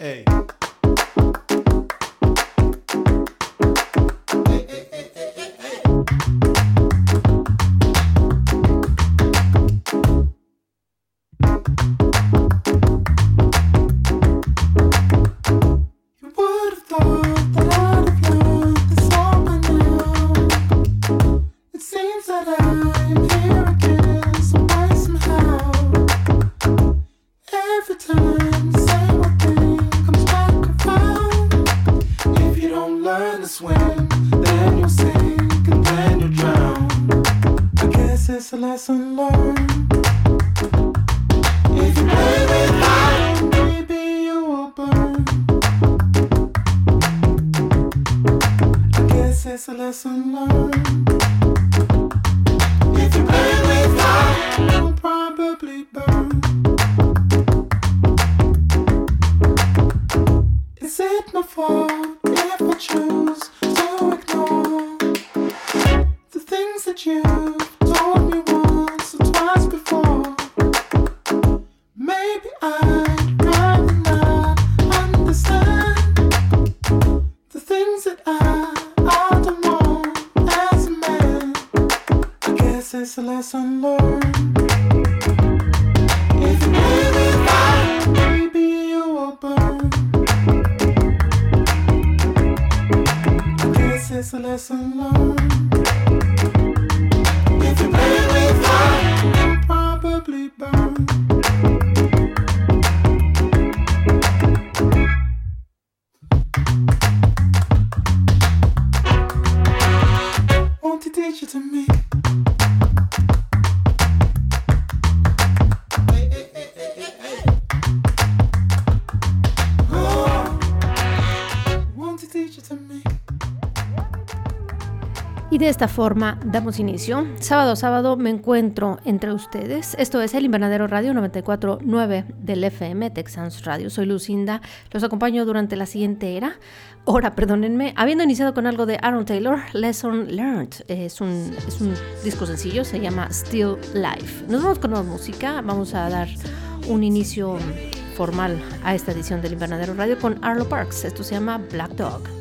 Hey. De esta forma damos inicio. Sábado sábado me encuentro entre ustedes. Esto es el Invernadero Radio 949 del FM Texans Radio. Soy Lucinda. Los acompaño durante la siguiente era. Hora, perdónenme. Habiendo iniciado con algo de Aaron Taylor, Lesson Learned. Es un, es un disco sencillo, se llama Still Life. Nos vamos con nueva música. Vamos a dar un inicio formal a esta edición del Invernadero Radio con Arlo Parks. Esto se llama Black Dog.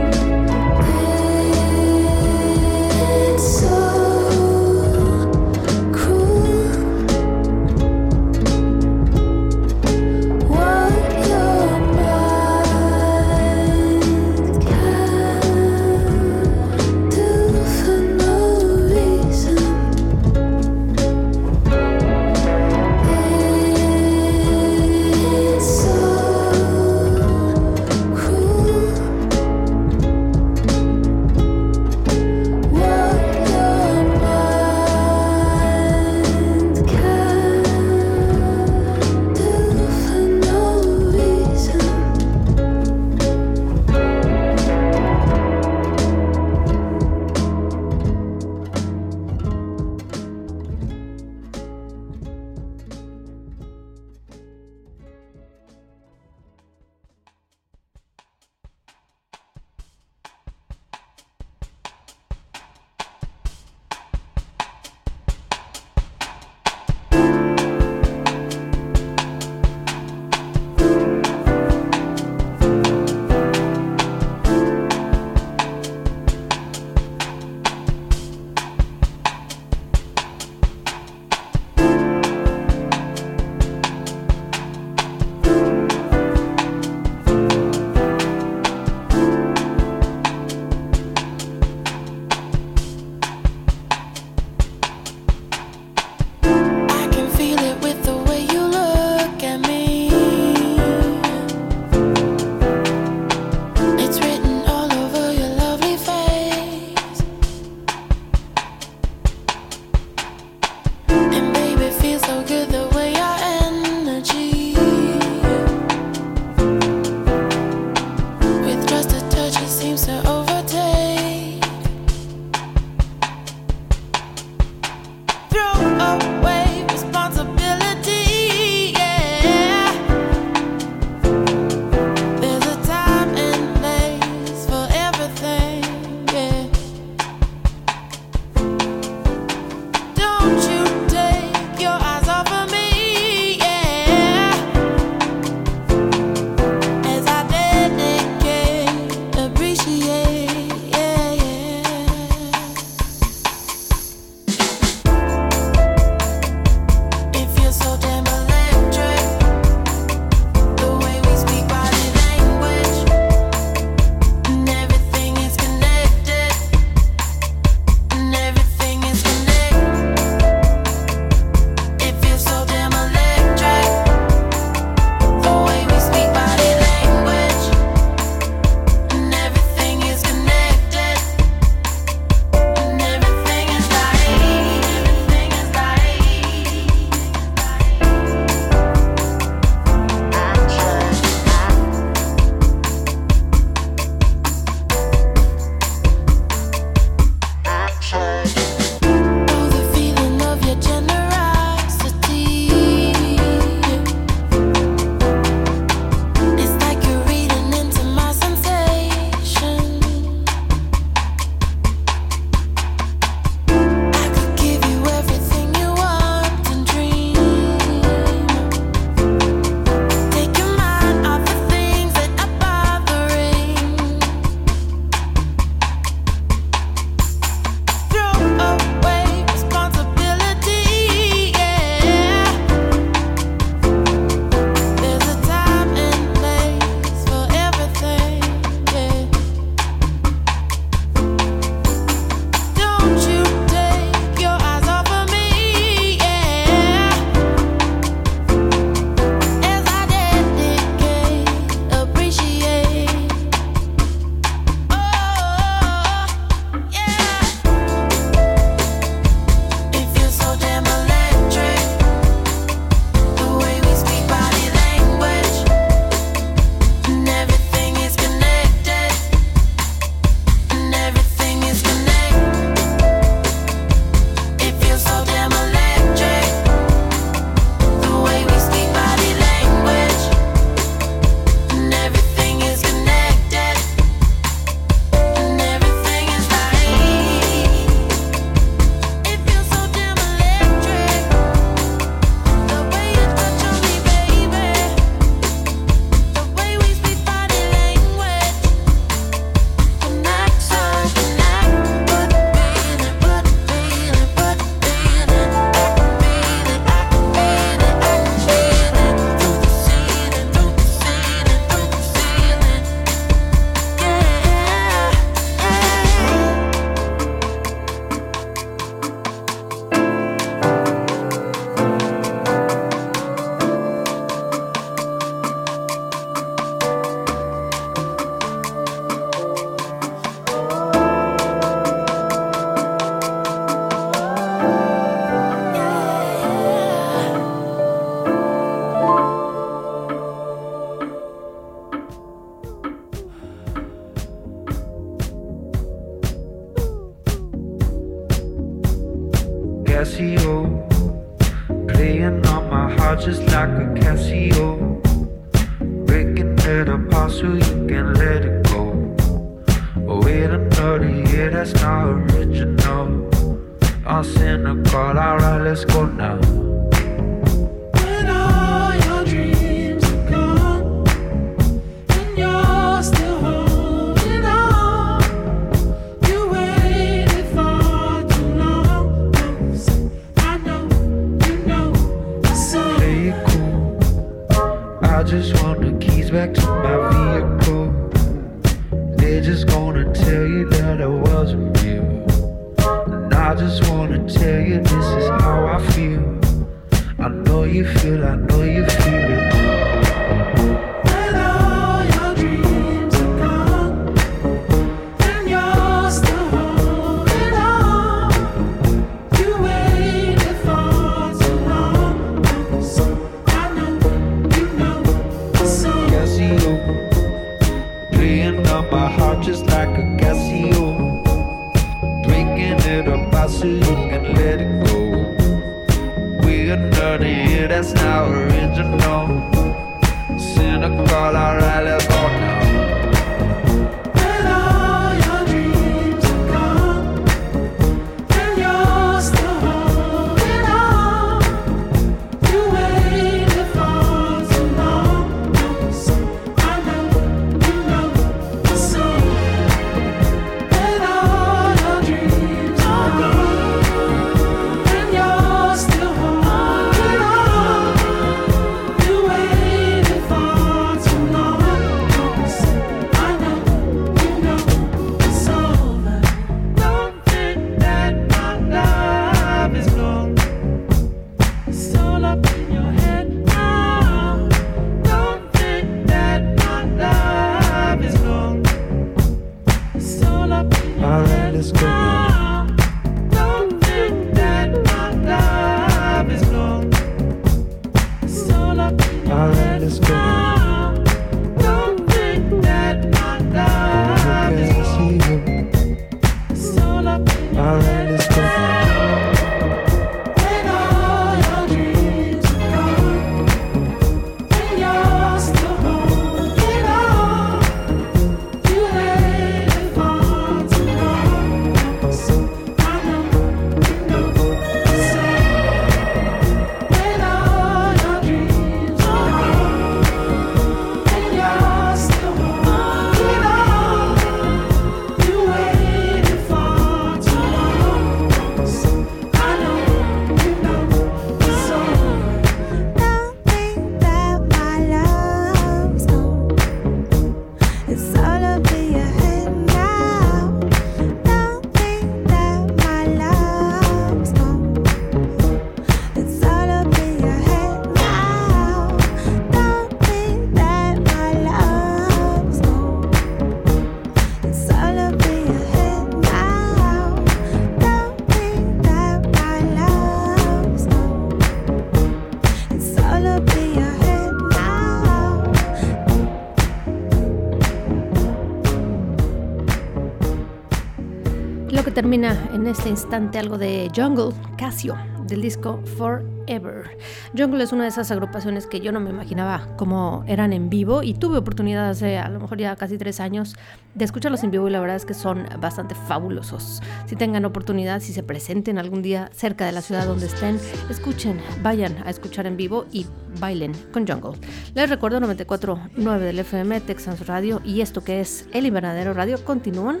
Termina en este instante algo de Jungle, Casio, del disco Forever. Jungle es una de esas agrupaciones que yo no me imaginaba cómo eran en vivo y tuve oportunidad hace a lo mejor ya casi tres años de escucharlos en vivo y la verdad es que son bastante fabulosos. Si tengan oportunidad, si se presenten algún día cerca de la ciudad donde estén, escuchen, vayan a escuchar en vivo y bailen con Jungle. Les recuerdo 94.9 del FM, Texas Radio y esto que es El Invernadero Radio continúan.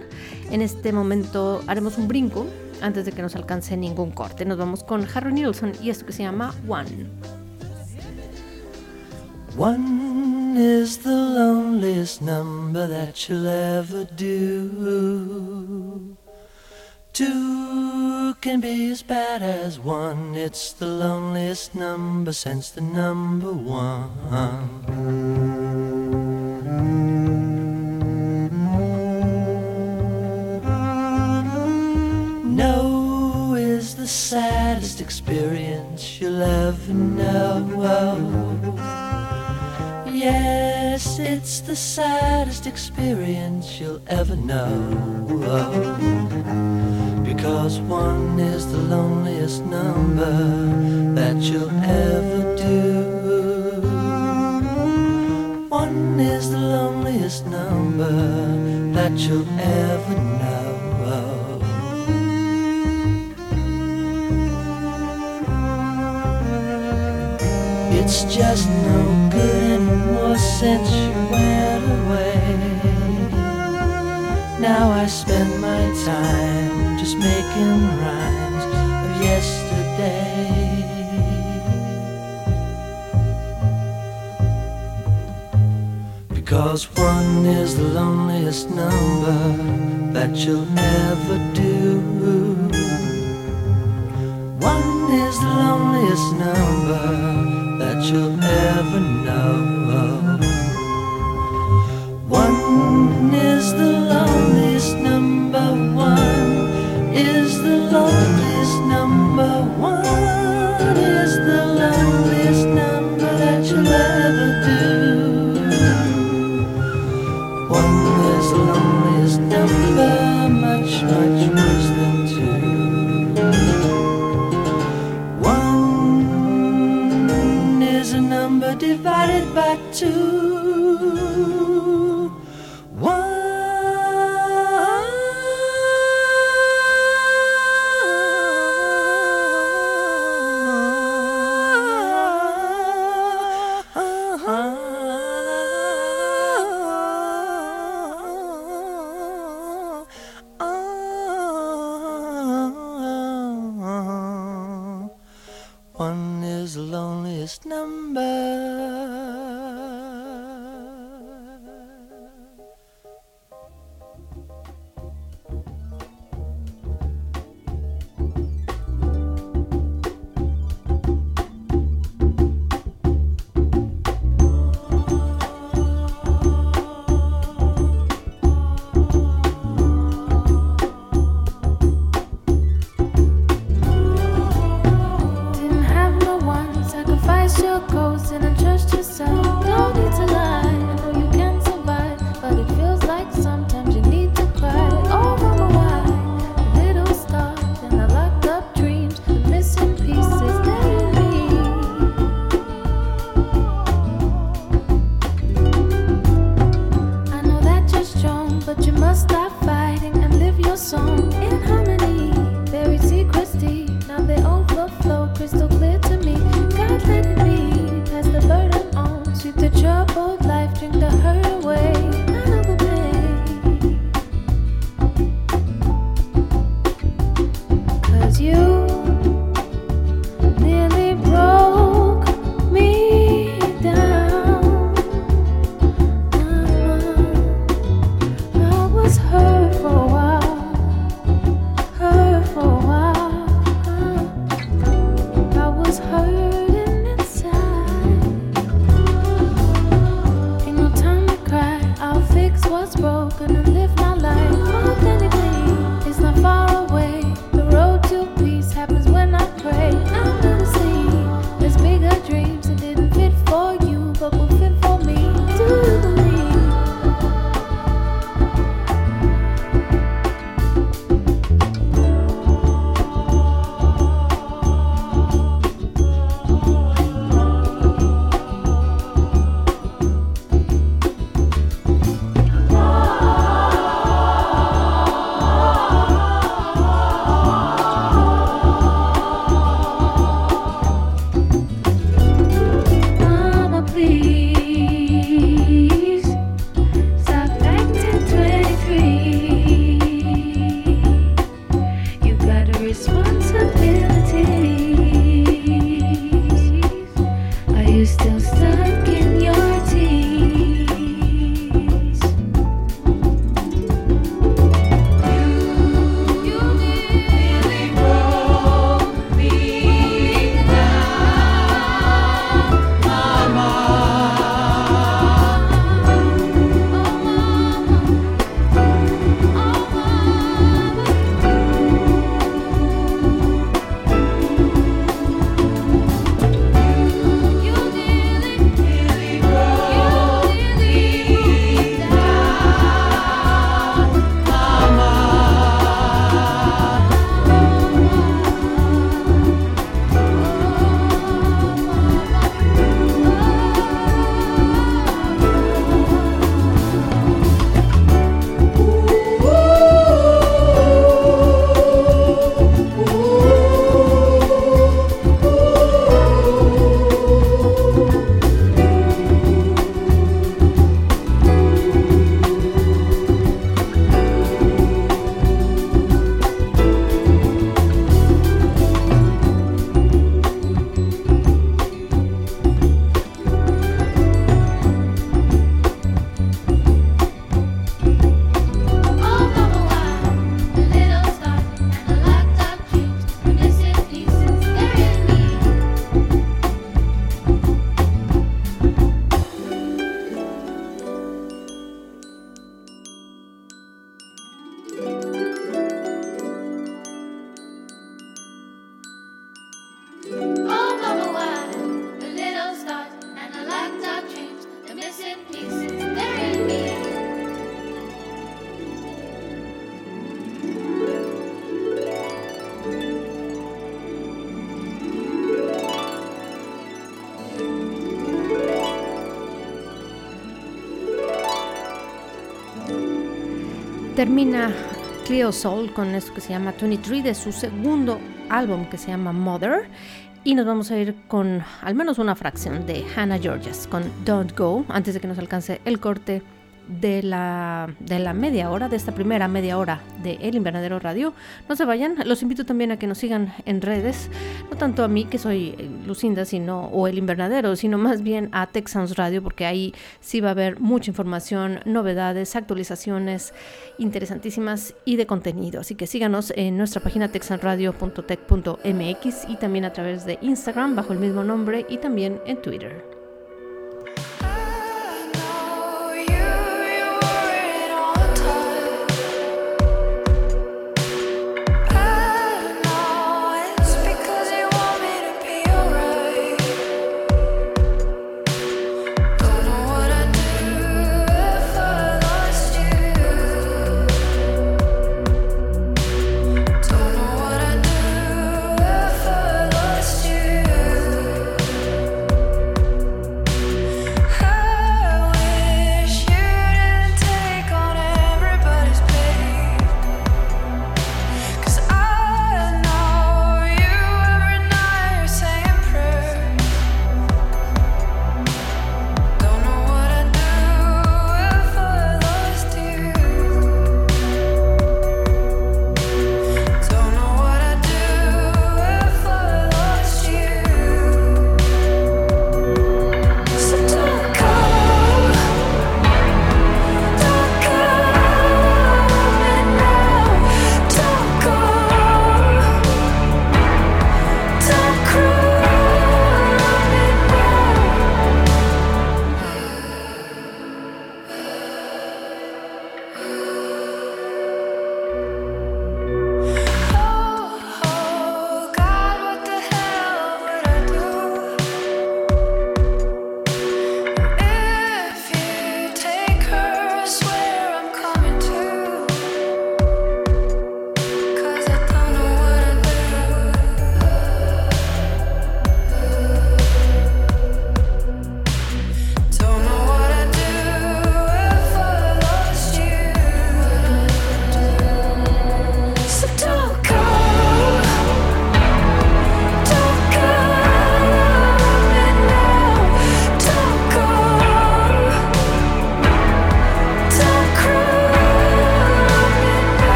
En este momento haremos un brinco antes de que nos alcance ningún corte. Nos vamos con Harry Nilsson y esto que se llama One. One is the loneliest number that you'll ever do. Two can be as bad as one. It's the loneliest number since the number one. Saddest experience you'll ever know. Yes, it's the saddest experience you'll ever know. Because one is the loneliest number that you'll ever do. One is the loneliest number that you'll ever know. It's just no good anymore since you went away. Now I spend my time just making rhymes of yesterday. Because one is the loneliest number that you'll ever do. One is the loneliest number that you'll ever know. Termina Cleo Soul con esto que se llama 23 de su segundo álbum que se llama Mother. Y nos vamos a ir con al menos una fracción de Hannah Georges con Don't Go antes de que nos alcance el corte de la, de la media hora, de esta primera media hora de El Invernadero Radio. No se vayan, los invito también a que nos sigan en redes, no tanto a mí que soy eh, Lucinda sino, o El Invernadero, sino más bien a Texans Radio, porque ahí sí va a haber mucha información, novedades, actualizaciones interesantísimas y de contenido. Así que síganos en nuestra página texanradio.tech.mx y también a través de Instagram bajo el mismo nombre y también en Twitter.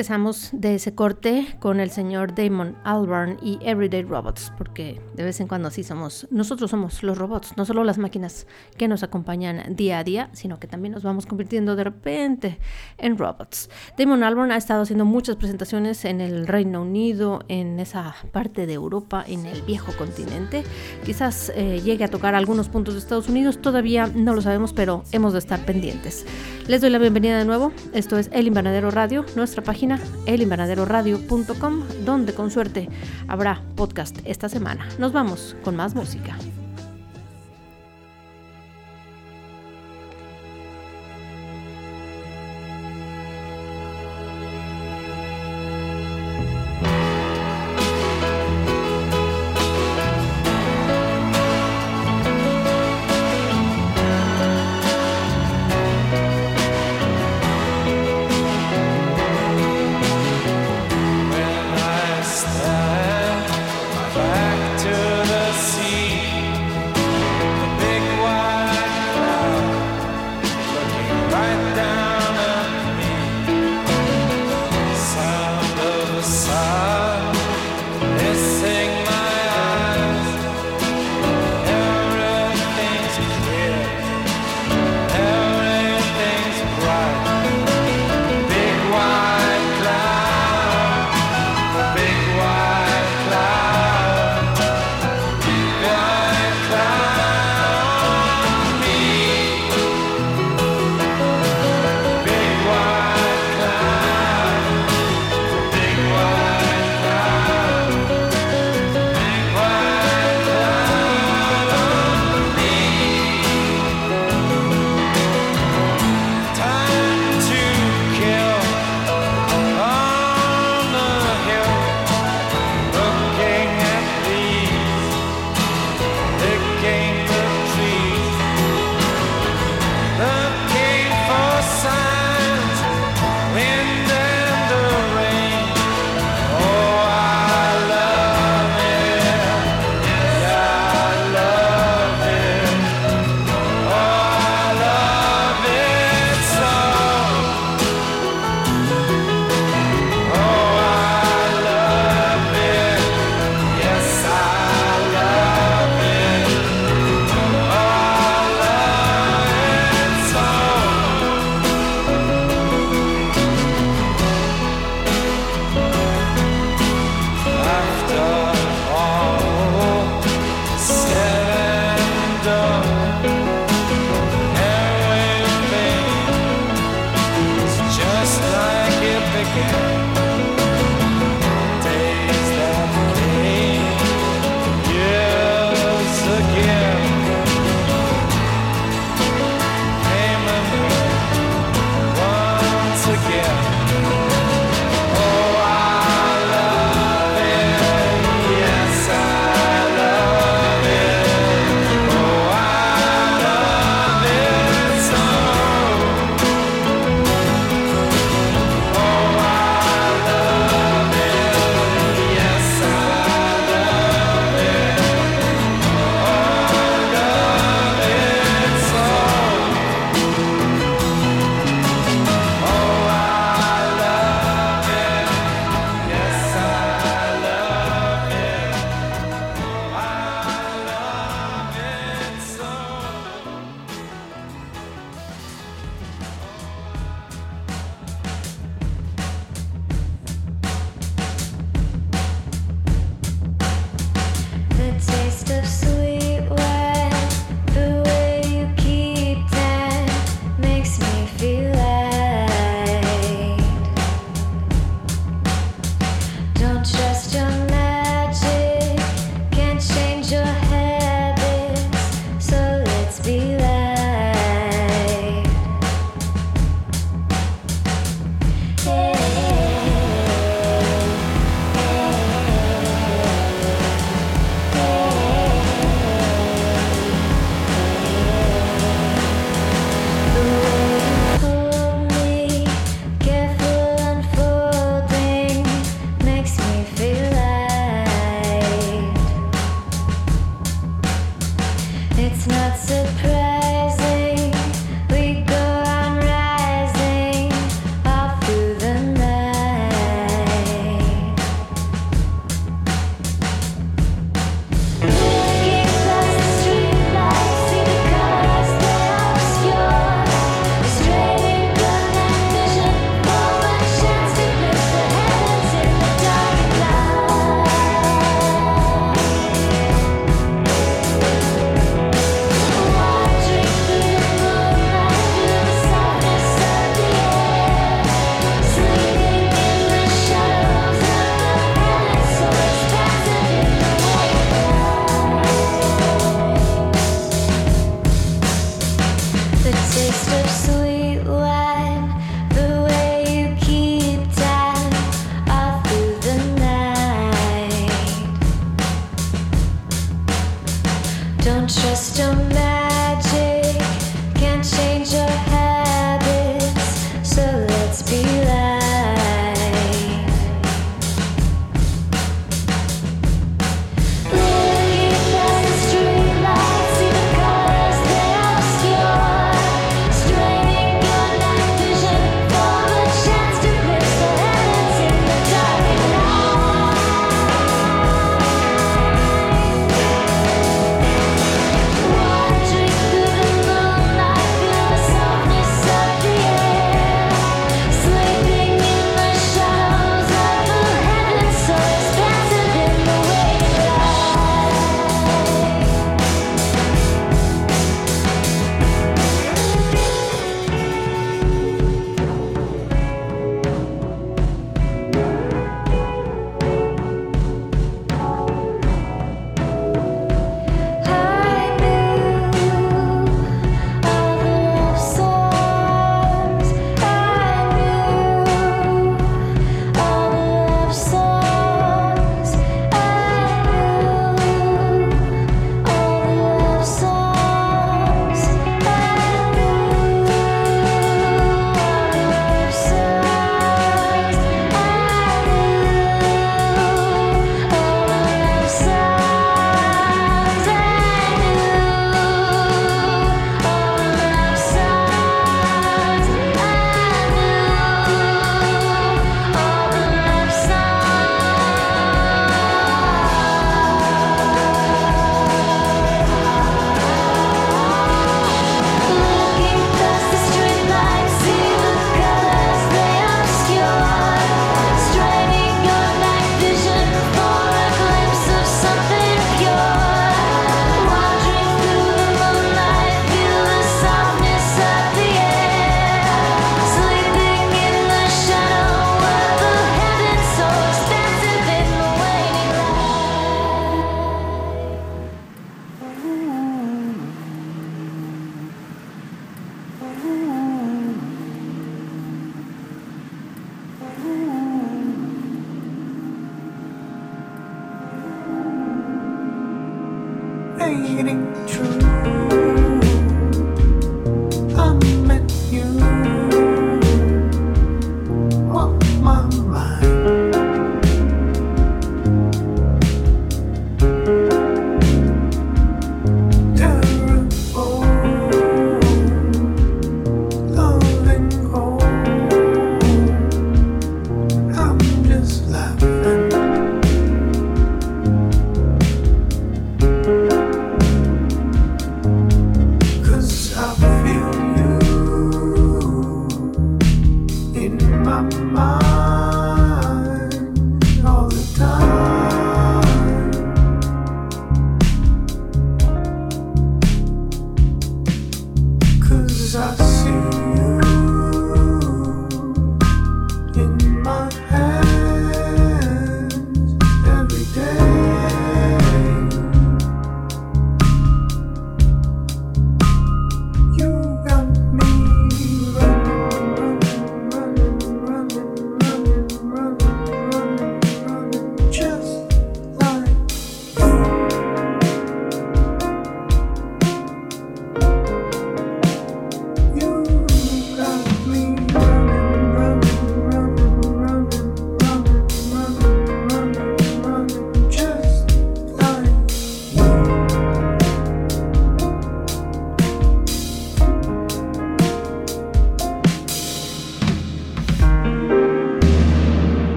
Regresamos de ese corte con el señor Damon Albarn y Everyday Robots, porque de vez en cuando así somos, nosotros somos los robots, no solo las máquinas que nos acompañan día a día, sino que también nos vamos convirtiendo de repente en robots. Damon Albarn ha estado haciendo muchas presentaciones en el Reino Unido, en esa parte de Europa, en el viejo continente. Quizás eh, llegue a tocar algunos puntos de Estados Unidos, todavía no lo sabemos, pero hemos de estar pendientes. Les doy la bienvenida de nuevo. Esto es El Invernadero Radio, nuestra página elinvernaderoradio.com, donde con suerte habrá podcast esta semana. Nos vamos con más música.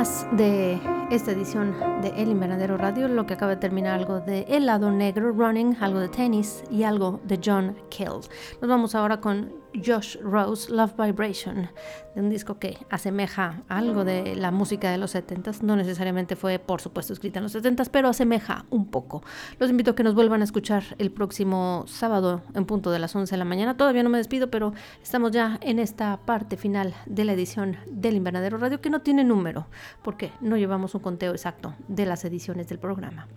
Esta edición de El Invernadero Radio, lo que acaba de terminar algo de El lado negro, Running, algo de tenis y algo de John Kill. Nos vamos ahora con Josh Rose, Love Vibration, de un disco que asemeja algo de la música de los 70s. No necesariamente fue, por supuesto, escrita en los 70s, pero asemeja un poco. Los invito a que nos vuelvan a escuchar el próximo sábado en punto de las 11 de la mañana. Todavía no me despido, pero estamos ya en esta parte final de la edición del Invernadero Radio que no tiene número, porque no llevamos un conteo exacto de las ediciones del programa.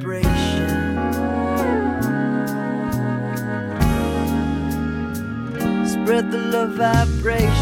vibration. Spread the love vibration.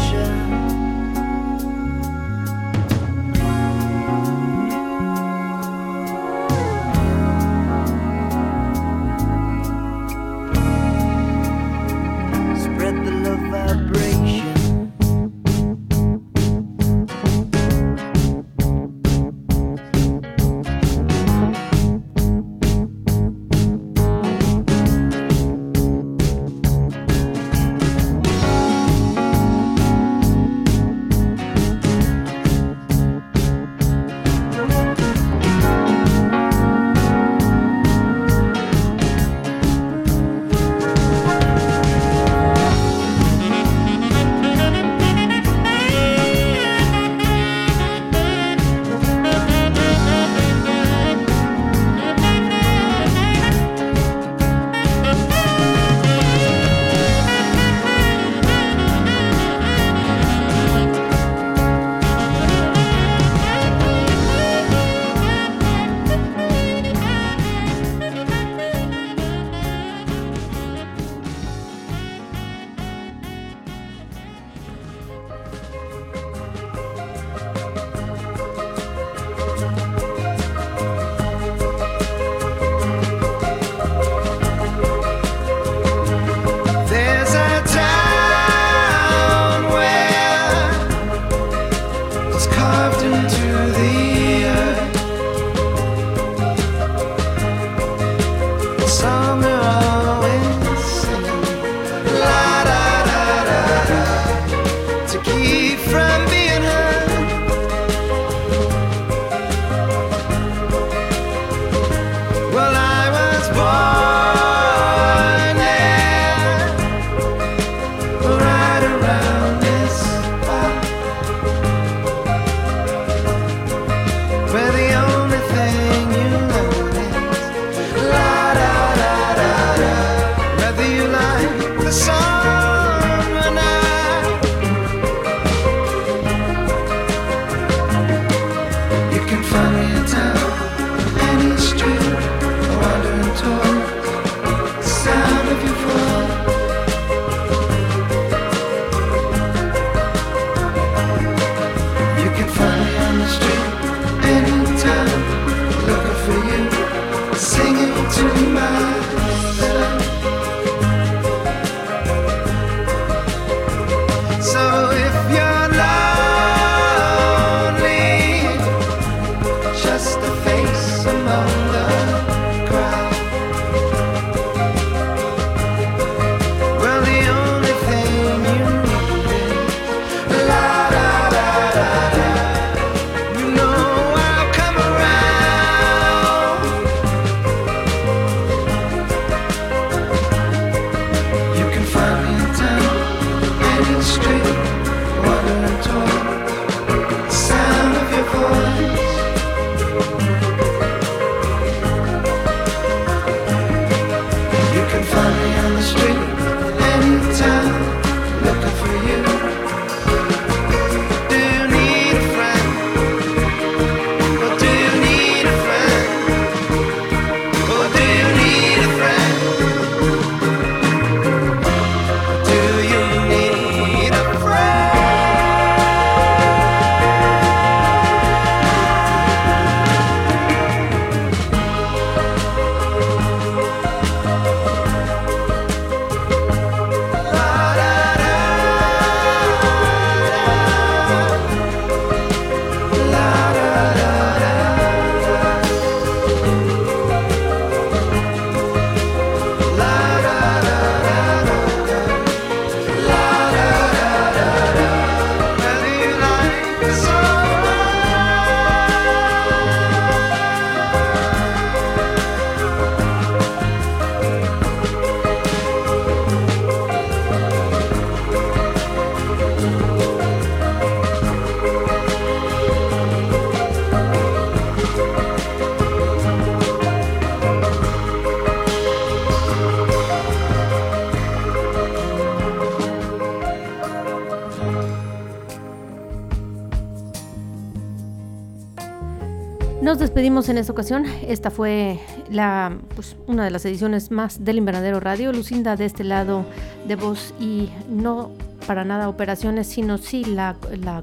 En esta ocasión. Esta fue la, pues, una de las ediciones más del Invernadero Radio. Lucinda de este lado de voz y no para nada operaciones, sino sí la,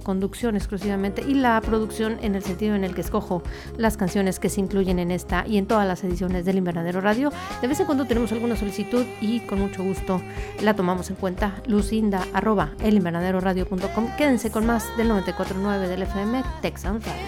conducción exclusivamente y la producción en el sentido en el que escojo las canciones que se incluyen en esta y en todas las ediciones del Invernadero Radio. De vez en cuando tenemos alguna solicitud y con mucho gusto la tomamos en cuenta. Lucinda arroba elinvernaderoradio.com. Quédense con más del 94.9 del FM Texas Radio.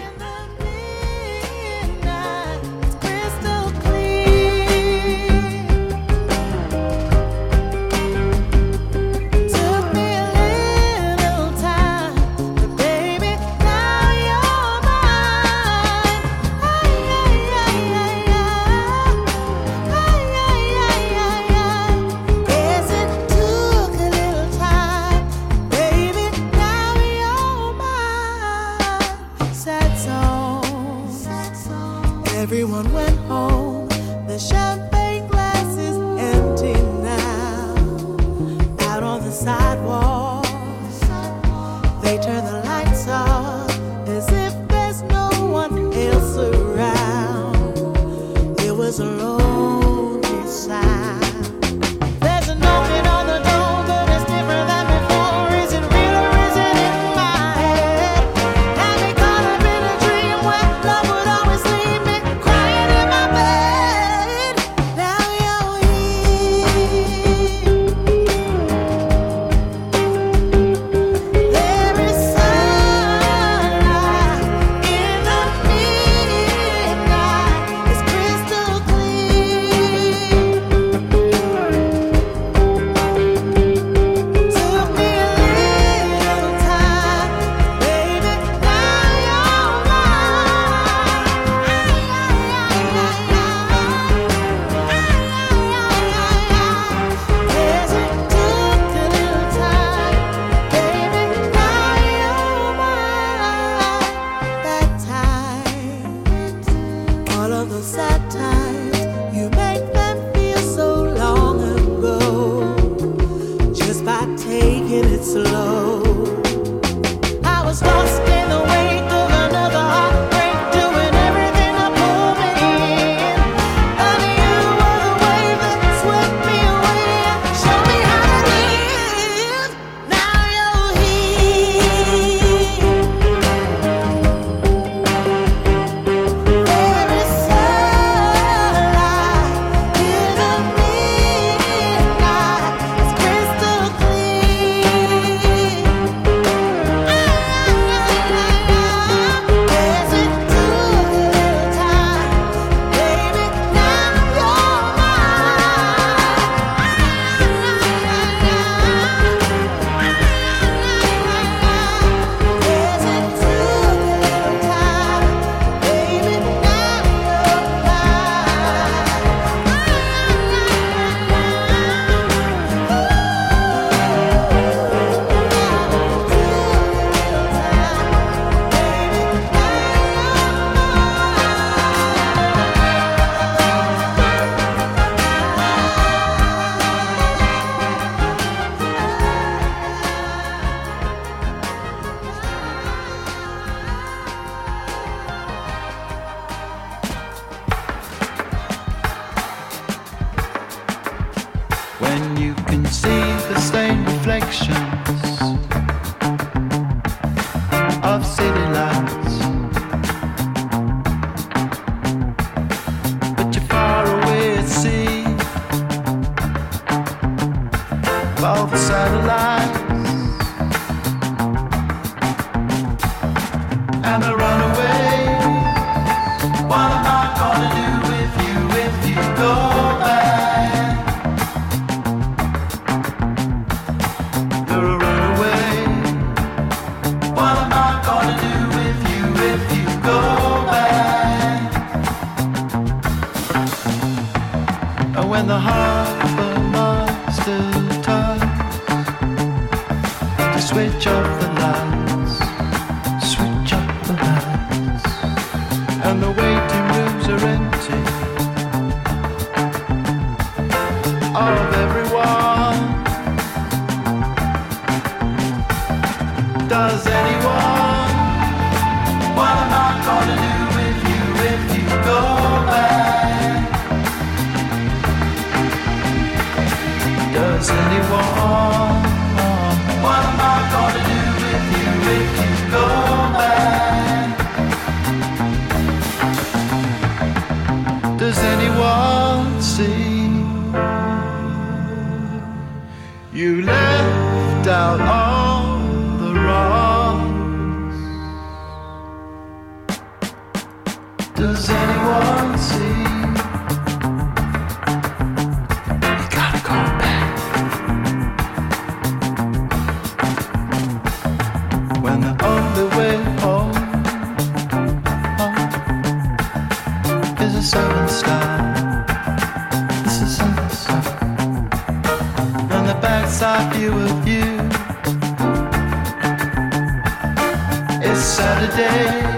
It's Saturday.